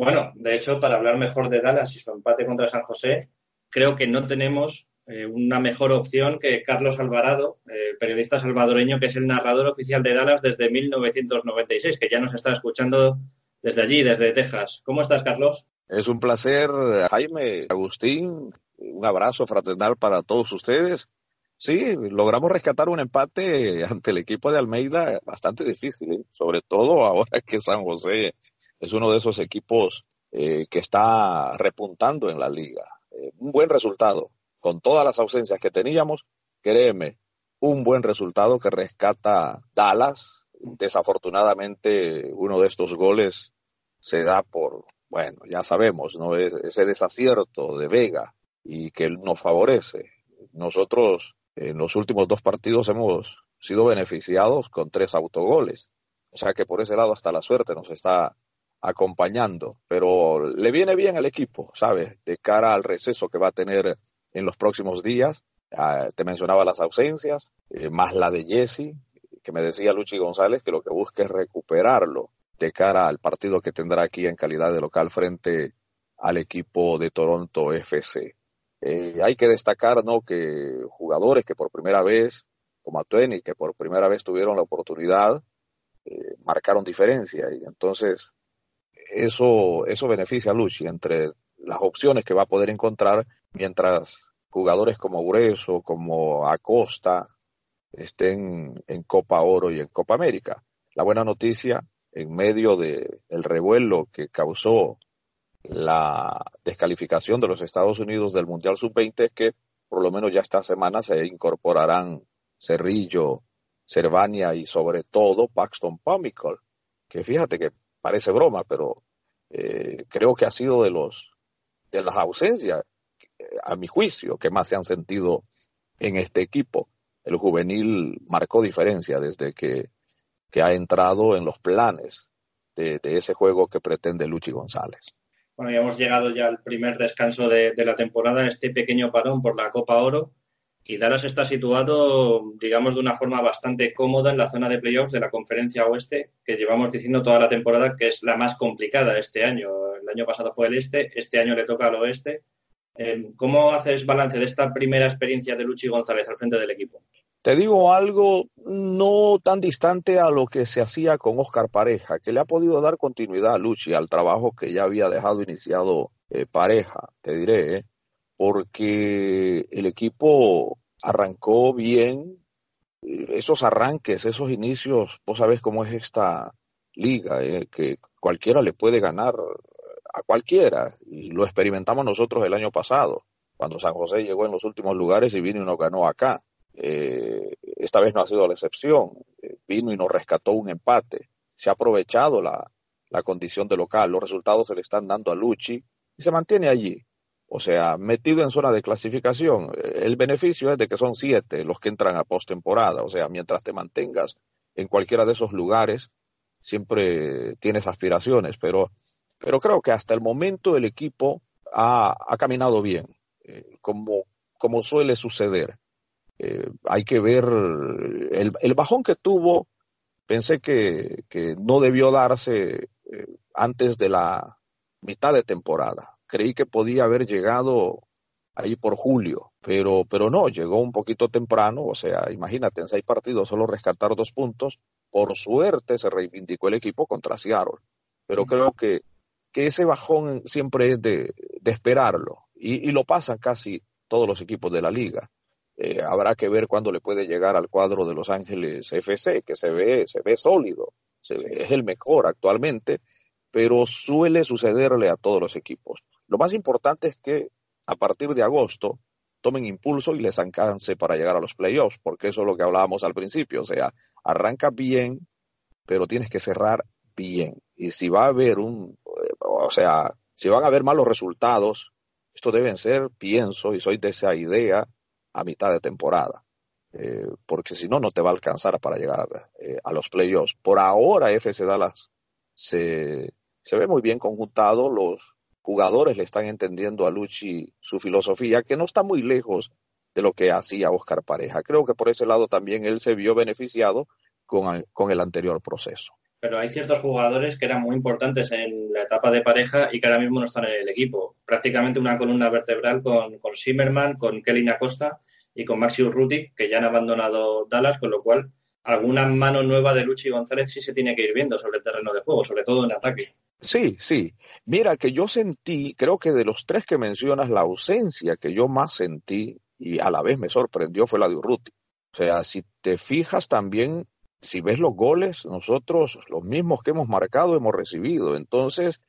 Bueno, de hecho, para hablar mejor de Dallas y su empate contra San José, creo que no tenemos eh, una mejor opción que Carlos Alvarado, eh, periodista salvadoreño, que es el narrador oficial de Dallas desde 1996, que ya nos está escuchando desde allí, desde Texas. ¿Cómo estás, Carlos? Es un placer, Jaime, Agustín. Un abrazo fraternal para todos ustedes. Sí, logramos rescatar un empate ante el equipo de Almeida bastante difícil, ¿eh? sobre todo ahora que San José es uno de esos equipos eh, que está repuntando en la liga. Eh, un buen resultado, con todas las ausencias que teníamos, créeme, un buen resultado que rescata Dallas. Desafortunadamente, uno de estos goles se da por, bueno, ya sabemos, ¿no? ese desacierto de Vega y que nos favorece. Nosotros en los últimos dos partidos hemos sido beneficiados con tres autogoles. O sea que por ese lado hasta la suerte nos está acompañando. Pero le viene bien al equipo, ¿sabes? De cara al receso que va a tener en los próximos días. Ah, te mencionaba las ausencias, eh, más la de Jesse, que me decía Luchi González que lo que busca es recuperarlo de cara al partido que tendrá aquí en calidad de local frente al equipo de Toronto FC. Eh, hay que destacar ¿no? que jugadores que por primera vez, como Atueni, que por primera vez tuvieron la oportunidad, eh, marcaron diferencia. Y entonces eso, eso beneficia a Luchi entre las opciones que va a poder encontrar mientras jugadores como Grueso, como Acosta, estén en Copa Oro y en Copa América. La buena noticia, en medio del el revuelo que causó la descalificación de los Estados Unidos del Mundial Sub-20 es que por lo menos ya esta semana se incorporarán Cerrillo, Cervania y sobre todo Paxton Pamical, que fíjate que parece broma, pero eh, creo que ha sido de los de las ausencias, a mi juicio, que más se han sentido en este equipo. El juvenil marcó diferencia desde que, que ha entrado en los planes de, de ese juego que pretende Luchi González. Bueno, ya hemos llegado ya al primer descanso de, la temporada, este pequeño parón por la Copa Oro. Y Dallas está situado, digamos, de una forma bastante cómoda en la zona de playoffs de la conferencia oeste, que llevamos diciendo toda la temporada que es la más complicada este año. El año pasado fue el este, este año le toca al oeste. Eh, ¿Cómo haces balance de esta primera experiencia de Luchi González al frente del equipo? Te digo algo no tan distante a lo que se hacía con Oscar Pareja, que le ha podido dar continuidad a Luchi, al trabajo que ya había dejado iniciado eh, Pareja, te diré, ¿eh? porque el equipo arrancó bien, esos arranques, esos inicios, vos sabés cómo es esta liga, ¿eh? que cualquiera le puede ganar a cualquiera, y lo experimentamos nosotros el año pasado, cuando San José llegó en los últimos lugares y vino y nos ganó acá. Eh, esta vez no ha sido la excepción. Eh, vino y nos rescató un empate. Se ha aprovechado la, condición de local. Los resultados se le están dando a Luchi y se mantiene allí. O sea, metido en zona de clasificación. Eh, el beneficio es de que son siete los que entran a postemporada. O sea, mientras te mantengas en cualquiera de esos lugares, siempre tienes aspiraciones. Pero, pero creo que hasta el momento el equipo ha, caminado bien, como, como suele suceder. Eh, hay que ver el, bajón que tuvo, pensé que, no debió darse eh, antes de la mitad de temporada. Creí que podía haber llegado ahí por julio, pero, pero no, llegó un poquito temprano, o sea, imagínate, en seis partidos solo rescatar dos puntos, por suerte se reivindicó el equipo contra Seattle, pero creo que, que ese bajón siempre es de, esperarlo, y, y, lo pasan casi todos los equipos de la liga. Eh, habrá que ver cuándo le puede llegar al cuadro de Los Ángeles FC, que se ve, se ve sólido, es el mejor actualmente, pero suele sucederle a todos los equipos. Lo más importante es que a partir de agosto tomen impulso y les alcance para llegar a los playoffs, porque eso es lo que hablábamos al principio, o sea, arranca bien, pero tienes que cerrar bien. Y si va a haber un, o sea, si van a haber malos resultados, esto deben ser, pienso, y soy de esa idea, a mitad de temporada, eh, porque si no, no te va a alcanzar para llegar eh, a los playoffs. Por ahora, FC Dallas se, se ve muy bien conjuntado, los jugadores le están entendiendo a Luchi su filosofía, que no está muy lejos de lo que hacía Oscar Pareja. Creo que por ese lado también él se vio beneficiado con, el anterior proceso. pero hay ciertos jugadores que eran muy importantes en la etapa de pareja y que ahora mismo no están en el equipo. Prácticamente una columna vertebral con, con Zimmerman, con Kelly Acosta y con Maxi Urruti, que ya han abandonado Dallas, con lo cual alguna mano nueva de Luchi González sí se tiene que ir viendo sobre el terreno de juego, sobre todo en ataque. Sí, sí. Mira que yo sentí, creo que de los tres que mencionas, la ausencia que yo más sentí y a la vez me sorprendió fue la de Urruti. O sea, si te fijas también, si ves los goles, nosotros los mismos que hemos marcado hemos recibido. Entonces,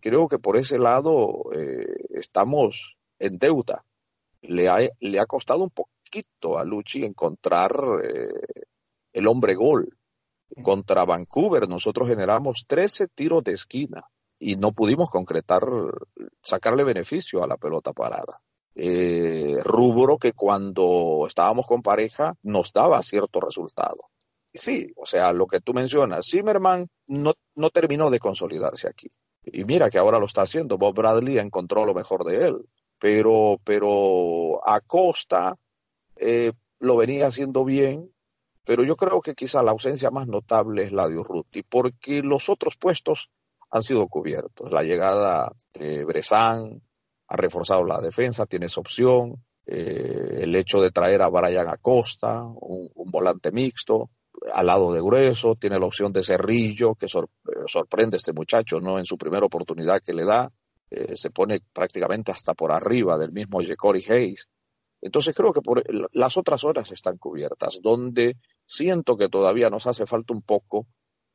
creo que por ese lado eh, estamos en deuda. Le ha, le ha costado un poquito a Luchi encontrar eh, el hombre gol. Contra Vancouver nosotros generamos 13 tiros de esquina y no pudimos concretar, sacarle beneficio a la pelota parada. Eh, rubro que cuando estábamos con pareja nos daba cierto resultado. Sí, o sea, lo que tú mencionas, Zimmerman no, no terminó de consolidarse aquí. Y mira que ahora lo está haciendo. Bob Bradley encontró lo mejor de él. Pero, pero Acosta eh, lo venía haciendo bien, pero yo creo que quizá la ausencia más notable es la de Urruti, porque los otros puestos han sido cubiertos. La llegada de Bresan ha reforzado la defensa, tiene esa opción. Eh, el hecho de traer a Brian Acosta, un, volante mixto, al lado de Grueso, tiene la opción de Cerrillo, que eh, sorprende a este muchacho, ¿no? En su primera oportunidad que le da, eh, se pone prácticamente hasta por arriba del mismo Jekori Hayes. Entonces creo que por, las otras horas están cubiertas. Donde siento que todavía nos hace falta un poco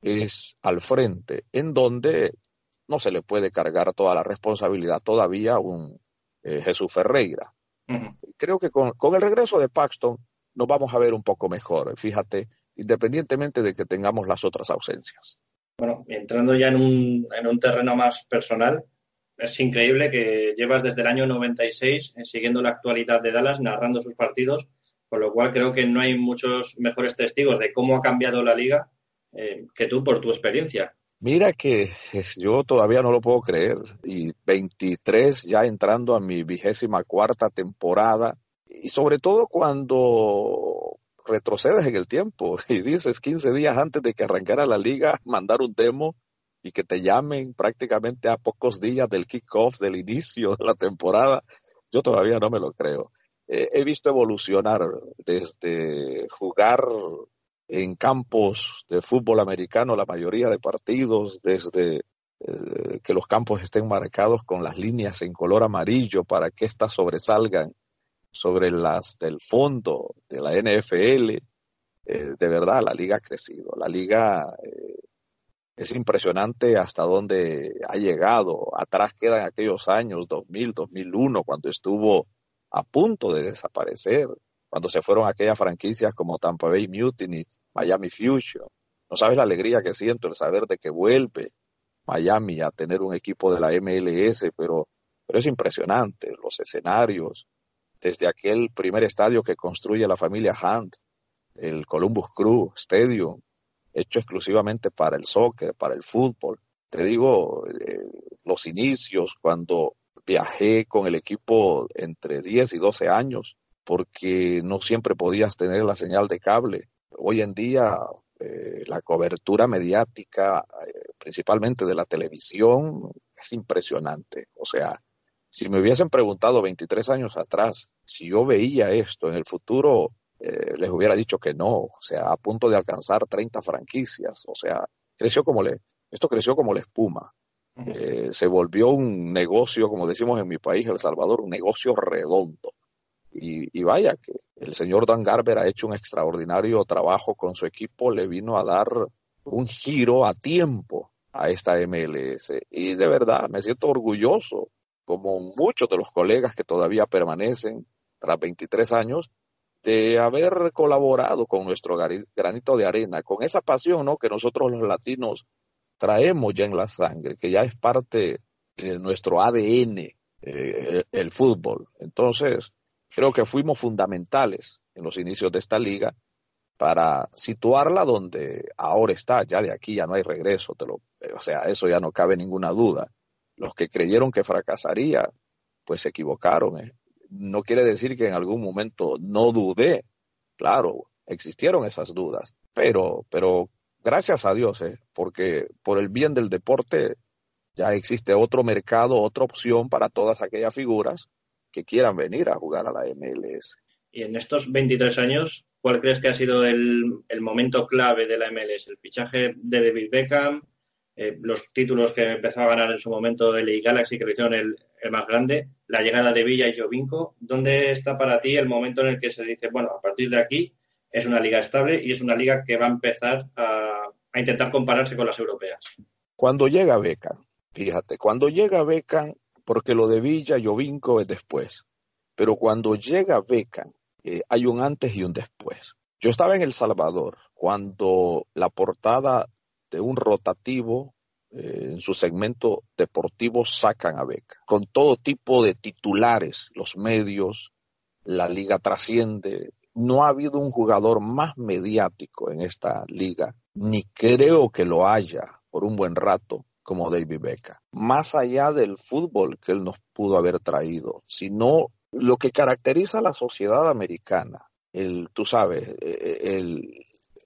es al frente, en donde no se le puede cargar toda la responsabilidad todavía a un eh, Jesús Ferreira. Creo que con, el regreso de Paxton nos vamos a ver un poco mejor, fíjate, independientemente de que tengamos las otras ausencias. Bueno, entrando ya en un, en un terreno más personal, es increíble que llevas desde el año 96 eh, siguiendo la actualidad de Dallas, narrando sus partidos, con lo cual creo que no hay muchos mejores testigos de cómo ha cambiado la liga eh, que tú por tu experiencia. Mira que yo todavía no lo puedo creer y 23 ya entrando a mi vigésima cuarta temporada y sobre todo cuando retrocedes en el tiempo y dices 15 días antes de que arrancara la liga mandar un demo y que te llamen prácticamente a pocos días del kickoff, del inicio de la temporada, yo todavía no me lo creo. Eh, he visto evolucionar desde jugar en campos de fútbol americano la mayoría de partidos, desde eh, que los campos estén marcados con las líneas en color amarillo para que éstas sobresalgan sobre las del fondo de la NFL. Eh, de verdad, la liga ha crecido. La liga es impresionante hasta dónde ha llegado. Atrás quedan aquellos años 2000, 2001, cuando estuvo a punto de desaparecer, cuando se fueron aquellas franquicias como Tampa Bay Mutiny, Miami Fusion. No sabes la alegría que siento el saber de que vuelve Miami a tener un equipo de la MLS, pero, pero es impresionante los escenarios, desde aquel primer estadio que construye la familia Hunt, el Columbus Crew Stadium, hecho exclusivamente para el soccer, para el fútbol. Te digo, eh, los inicios, cuando viajé con el equipo entre 10 y 12 años, porque no siempre podías tener la señal de cable. Hoy en día, eh, la cobertura mediática, eh, principalmente de la televisión, es impresionante. O sea, si me hubiesen preguntado 23 años atrás si yo veía esto en el futuro, eh, les hubiera dicho que no, o sea, a punto de alcanzar 30 franquicias, o sea, creció como le, esto creció como la espuma. Eh, se volvió un negocio, como decimos en mi país, El Salvador, un negocio redondo. Y, vaya que el señor Dan Garber ha hecho un extraordinario trabajo con su equipo, le vino a dar un giro a tiempo a esta MLS. Y de verdad me siento orgulloso, como muchos de los colegas que todavía permanecen tras 23 años, de haber colaborado con nuestro granito de arena, con esa pasión ¿no? que nosotros los latinos traemos ya en la sangre, que ya es parte de nuestro ADN, eh, el fútbol. Entonces, creo que fuimos fundamentales en los inicios de esta liga para situarla donde ahora está, ya de aquí ya no hay regreso, lo, o sea, eso ya no cabe ninguna duda. Los que creyeron que fracasaría, pues se equivocaron. ¿eh? no quiere decir que en algún momento no dudé. Claro, existieron esas dudas, pero, pero gracias a Dios, ¿eh? porque por el bien del deporte ya existe otro mercado, otra opción para todas aquellas figuras que quieran venir a jugar a la MLS. Y en estos 23 años, ¿cuál crees que ha sido el, momento clave de la MLS? ¿El fichaje de David Beckham? Eh, ¿Los títulos que empezó a ganar en su momento el Galaxy, que hicieron el, más grande? ¿La llegada de Villa y Jovinko? ¿Dónde está para ti el momento en el que se dice, bueno, a partir de aquí es una liga estable y es una liga que va a empezar a, a intentar compararse con las europeas? Cuando llega Beckham, fíjate, cuando llega Beckham, porque lo de Villa y Jovinko es después, pero cuando llega Beckham, eh, hay un antes y un después. Yo estaba en El Salvador cuando la portada de un rotativo eh, en su segmento deportivo sacan a Beca, con todo tipo de titulares, los medios, la liga trasciende. No ha habido un jugador más mediático en esta liga, ni creo que lo haya por un buen rato como David Beca. Más allá del fútbol que él nos pudo haber traído, sino lo que caracteriza a la sociedad americana, el, tú sabes, e, e, el,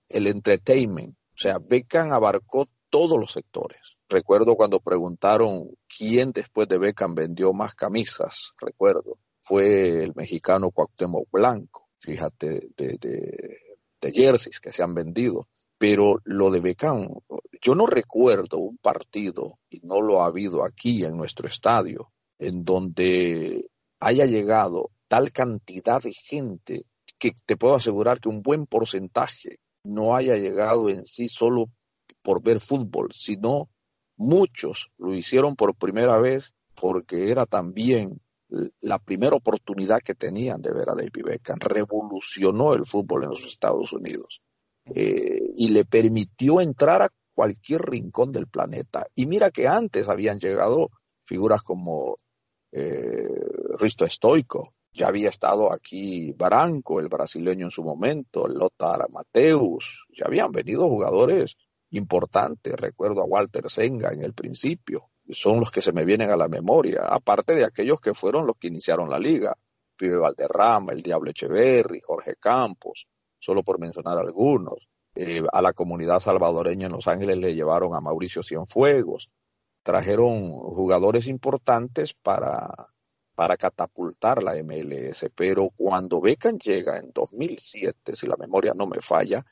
el entertainment. O sea, Beckham abarcó todos los sectores. Recuerdo cuando preguntaron quién después de Beckham vendió más camisas, recuerdo, fue el mexicano Cuauhtémoc Blanco, fíjate, de, de, jerseys que se han vendido. Pero lo de Beckham, yo no recuerdo un partido, y no lo ha habido aquí en nuestro estadio, en donde haya llegado tal cantidad de gente que te puedo asegurar que un buen porcentaje no haya llegado en sí solo por ver fútbol, sino muchos lo hicieron por primera vez porque era también la primera oportunidad que tenían de ver a David Beckham. Revolucionó el fútbol en los Estados Unidos eh, y le permitió entrar a cualquier rincón del planeta. Y mira que antes habían llegado figuras como eh, Risto Estoico, ya había estado aquí Baranco, el brasileño en su momento, Lothar Mateus, ya habían venido jugadores importantes, recuerdo a Walter Senga en el principio, son los que se me vienen a la memoria, aparte de aquellos que fueron los que iniciaron la liga, Pibe Valderrama, el Diablo Echeverry, Jorge Campos, solo por mencionar algunos. Eh, a la comunidad salvadoreña en Los Ángeles le llevaron a Mauricio Cienfuegos, trajeron jugadores importantes para, para catapultar la MLS, pero cuando Beckham llega en 2007, si la memoria no me falla,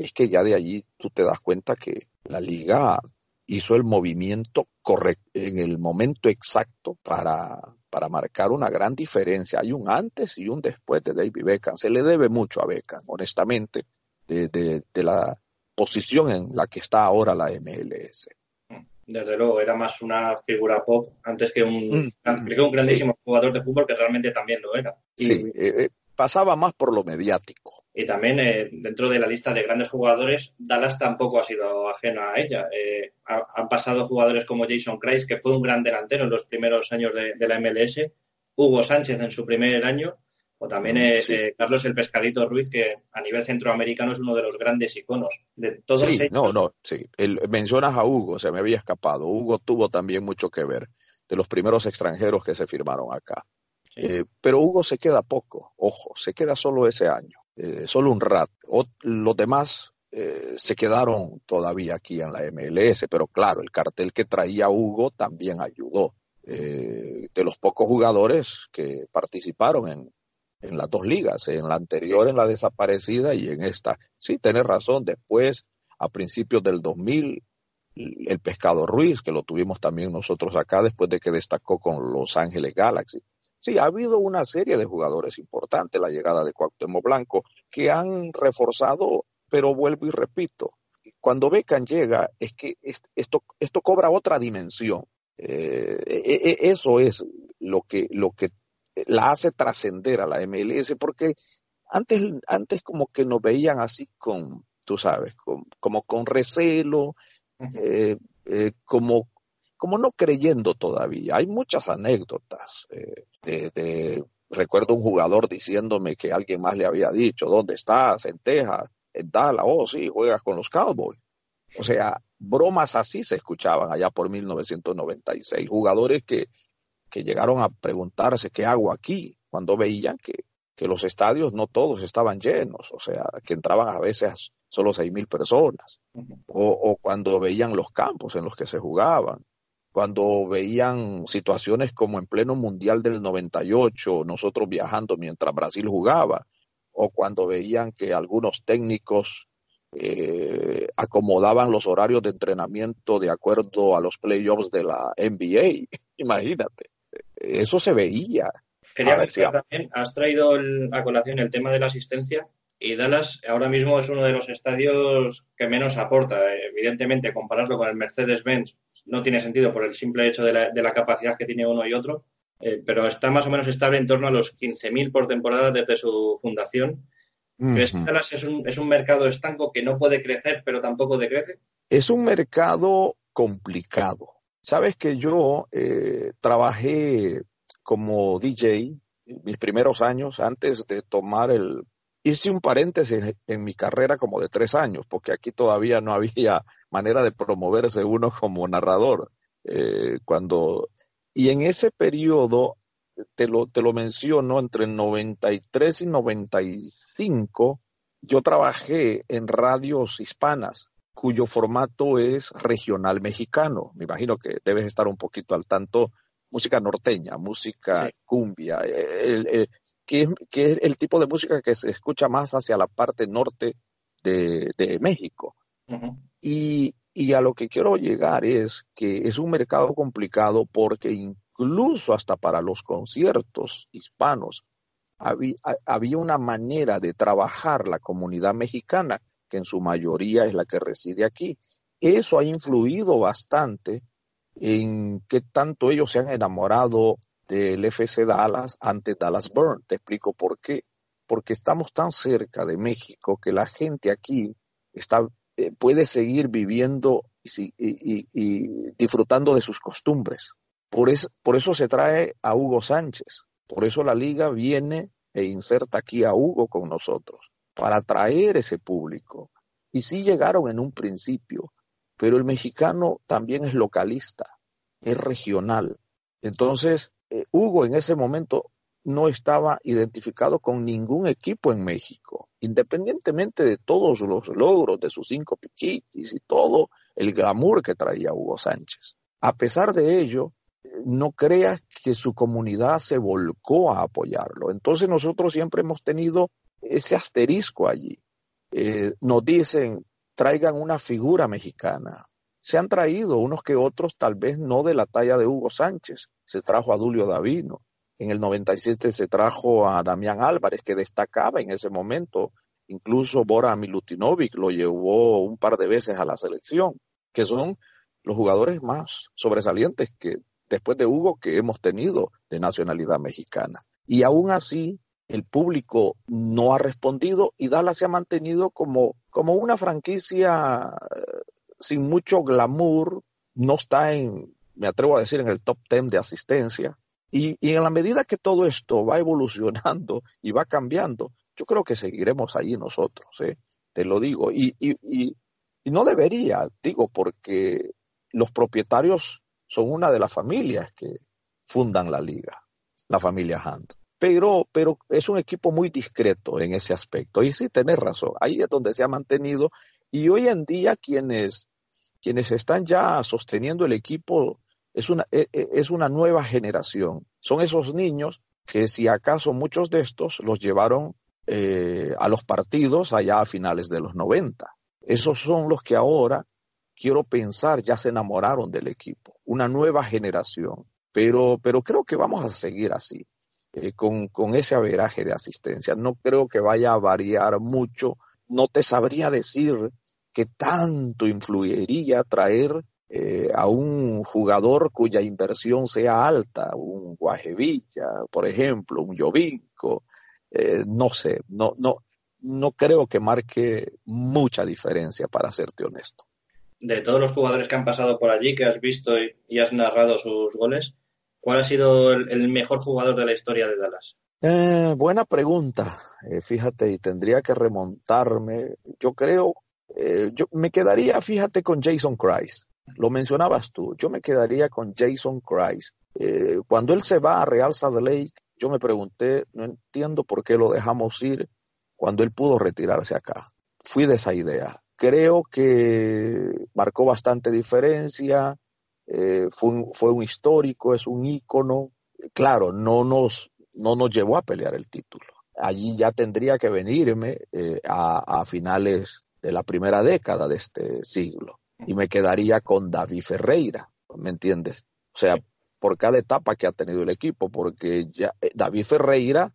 es que ya de allí tú te das cuenta que la liga hizo el movimiento correcto en el momento exacto para, para marcar una gran diferencia. Hay un antes y un después de David Beckham. Se le debe mucho a Beckham, honestamente, de, de la posición en la que está ahora la MLS desde luego, era más una figura pop antes que un, mm, un grandísimo jugador de fútbol que realmente también lo era. sí, eh, eh, pasaba más por lo mediático. Y también eh, dentro de la lista de grandes jugadores, Dallas tampoco ha sido ajena a ella. han pasado jugadores como Jason Christ, que fue un gran delantero en los primeros años de, de la MLS, Hugo Sánchez en su primer año, o también eh, eh, Carlos el Pescadito Ruiz, que a nivel centroamericano es uno de los grandes iconos de todos Sí, no, no, sí. mencionas a Hugo, se me había escapado. Hugo tuvo también mucho que ver de los primeros extranjeros que se firmaron acá. Eh, pero Hugo se queda poco, ojo, se queda solo ese año, solo un rato. los demás se quedaron todavía aquí en la MLS, pero claro, el cartel que traía Hugo también ayudó. de los pocos jugadores que participaron en, en las dos ligas, en la anterior, en la desaparecida y en esta. Sí, tenés razón, después, a principios del 2000, el Pescado Ruiz, que lo tuvimos también nosotros acá después de que destacó con Los Ángeles Galaxy. Sí, ha habido una serie de jugadores importantes, la llegada de Cuauhtémoc Blanco, que han reforzado, pero vuelvo y repito, cuando Beckham llega, es que esto, esto cobra otra dimensión. Eh, e, e, eso es lo que, lo que la hace trascender a la MLS, porque antes, antes como que nos veían así con, tú sabes, como con recelo, eh, eh, como, como no creyendo todavía. Hay muchas anécdotas eh, de, recuerdo un jugador diciéndome que alguien más le había dicho, ¿dónde estás? En Texas, en Dallas, oh sí, juegas con los Cowboys. O sea, bromas así se escuchaban allá por 1996. Jugadores que, que llegaron a preguntarse qué hago aquí cuando veían que, que los estadios no todos estaban llenos, o sea, que entraban a veces solo seis mil personas, o, o, cuando veían los campos en los que se jugaban, cuando veían situaciones como en pleno Mundial del 98, nosotros viajando mientras Brasil jugaba, o cuando veían que algunos técnicos eh, acomodaban los horarios de entrenamiento de acuerdo a los playoffs de la NBA. Imagínate, eso se veía. Quería ver si también has traído a colación el tema de la asistencia y Dallas ahora mismo es uno de los estadios que menos aporta. Evidentemente, compararlo con el Mercedes-Benz no tiene sentido por el simple hecho de la, de la capacidad que tiene uno y otro, eh, pero está más o menos estable en torno a los 15.000 por temporada desde su fundación ¿Crees que es un, es un mercado estanco que no puede crecer, pero tampoco decrece? Es un mercado complicado. Sabes que yo eh, trabajé como DJ mis primeros años antes de tomar el... Hice un paréntesis en mi carrera como de tres años, porque aquí todavía no había manera de promoverse uno como narrador. Eh, cuando y en ese periodo te lo, te lo menciono, entre el 93 y 95, yo trabajé en radios hispanas cuyo formato es regional mexicano. Me imagino que debes estar un poquito al tanto. Música norteña, música cumbia, que, es, el tipo de música que se escucha más hacia la parte norte de, México. y, y a lo que quiero llegar es que es un mercado complicado porque incluso hasta para los conciertos hispanos, había, una manera de trabajar la comunidad mexicana, que en su mayoría es la que reside aquí. Eso ha influido bastante en qué tanto ellos se han enamorado del FC Dallas ante Dallas Burn. Te explico por qué. Porque estamos tan cerca de México que la gente aquí está, eh, puede seguir viviendo y disfrutando de sus costumbres. Por, por eso se trae a Hugo Sánchez. Por eso la liga viene e inserta aquí a Hugo con nosotros, para atraer ese público. Y sí llegaron en un principio, pero el mexicano también es localista, es regional. Entonces, eh, Hugo en ese momento no estaba identificado con ningún equipo en México, independientemente de todos los logros de sus cinco piquitis y todo el glamour que traía Hugo Sánchez. A pesar de ello, no creas que su comunidad se volcó a apoyarlo. Entonces nosotros siempre hemos tenido ese asterisco allí. Eh, nos dicen, traigan una figura mexicana. Se han traído unos que otros, tal vez no de la talla de Hugo Sánchez. Se trajo a Dulio Davino. En el 97 se trajo a Damián Álvarez, que destacaba en ese momento. Incluso Bora Milutinovic lo llevó un par de veces a la selección, que son los jugadores más sobresalientes que después de Hugo que hemos tenido de nacionalidad mexicana. Y aún así, el público no ha respondido y Dallas se ha mantenido como, como una franquicia eh, sin mucho glamour, no está en, me atrevo a decir, en el top ten de asistencia. Y, en la medida que todo esto va evolucionando y va cambiando, yo creo que seguiremos allí nosotros, ¿eh? te lo digo. Y, y, y, no debería, digo, porque los propietarios son una de las familias que fundan la liga, la familia Hunt. Pero, pero es un equipo muy discreto en ese aspecto. Y sí, tenés razón, ahí es donde se ha mantenido. Y hoy en día quienes, quienes están ya sosteniendo el equipo es una, e, e, es una nueva generación. Son esos niños que si acaso muchos de estos los llevaron eh, a los partidos allá a finales de los 90. Esos son los que ahora quiero pensar, ya se enamoraron del equipo, una nueva generación. Pero, pero creo que vamos a seguir así, eh, con, con ese averaje de asistencia. No creo que vaya a variar mucho. No te sabría decir que tanto influiría traer eh, a un jugador cuya inversión sea alta, un Guajevilla, por ejemplo, un Jovinco, eh, no sé, no, no, no creo que marque mucha diferencia, para serte honesto de todos los jugadores que han pasado por allí, que has visto y, has narrado sus goles, ¿cuál ha sido el, mejor jugador de la historia de Dallas? Eh, buena pregunta, eh, fíjate, y tendría que remontarme. Yo creo, eh, yo me quedaría, fíjate, con Jason Christ. Lo mencionabas tú, yo me quedaría con Jason Christ. cuando él se va a Real Salt Lake, yo me pregunté, no entiendo por qué lo dejamos ir cuando él pudo retirarse acá. Fui de esa idea. Creo que marcó bastante diferencia, eh, fue, un, fue un histórico, es un ícono. Claro, no nos, no nos llevó a pelear el título. Allí ya tendría que venirme eh, a finales de la primera década de este siglo y me quedaría con David Ferreira, ¿me entiendes? O sea, por cada etapa que ha tenido el equipo, porque ya eh, David Ferreira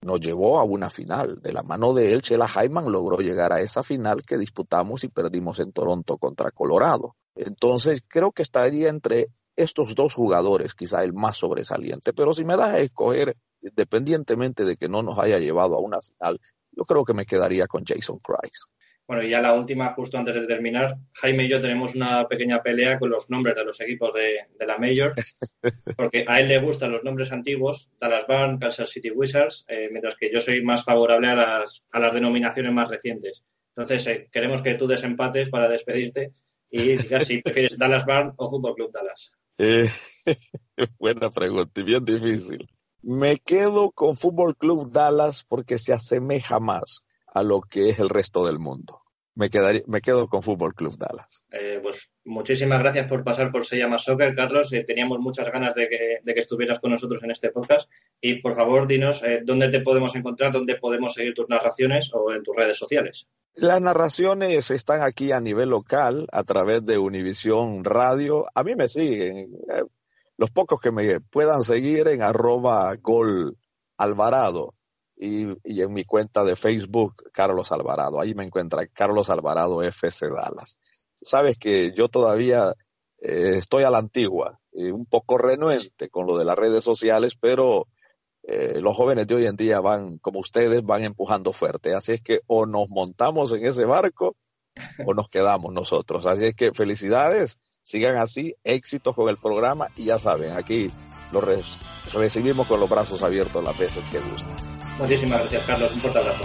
nos llevó a una final. De la mano de él, Chela Hyman logró llegar a esa final que disputamos y perdimos en Toronto contra Colorado. Entonces, creo que estaría entre estos dos jugadores, quizá el más sobresaliente. Pero si me das a escoger, independientemente de que no nos haya llevado a una final, yo creo que me quedaría con Jason Christ. Bueno, y ya la última, justo antes de terminar, Jaime y yo tenemos una pequeña pelea con los nombres de los equipos de, la Major, porque a él le gustan los nombres antiguos, Dallas Barn, Kansas City Wizards, eh, mientras que yo soy más favorable a las, a las denominaciones más recientes. Entonces, eh, queremos que tú desempates para despedirte y digas si prefieres Dallas Barn o Fútbol Club Dallas. Eh, buena pregunta y bien difícil. Me quedo con Fútbol Club Dallas porque se asemeja más a lo que es el resto del mundo. Me, quedaría, me quedo con Fútbol Club Dallas. Eh, pues muchísimas gracias por pasar por Se llama Soccer, Carlos. Eh, teníamos muchas ganas de que, de que, estuvieras con nosotros en este podcast. Y por favor, dinos eh, dónde te podemos encontrar, dónde podemos seguir tus narraciones o en tus redes sociales. Las narraciones están aquí a nivel local a través de Univisión Radio. A mí me siguen. Los pocos que me puedan seguir en arroba gol Alvarado y, en mi cuenta de Facebook, Carlos Alvarado. Ahí me encuentra Carlos Alvarado FC Dallas. Sabes que yo todavía eh, estoy a la antigua, un poco renuente con lo de las redes sociales, pero eh, los jóvenes de hoy en día van, como ustedes, van empujando fuerte. Así es que o nos montamos en ese barco o nos quedamos nosotros. Así es que felicidades, sigan así, éxitos con el programa y ya saben, aquí los recibimos con los brazos abiertos las veces que gusten. Muchísimas gracias, Carlos. Un fuerte abrazo.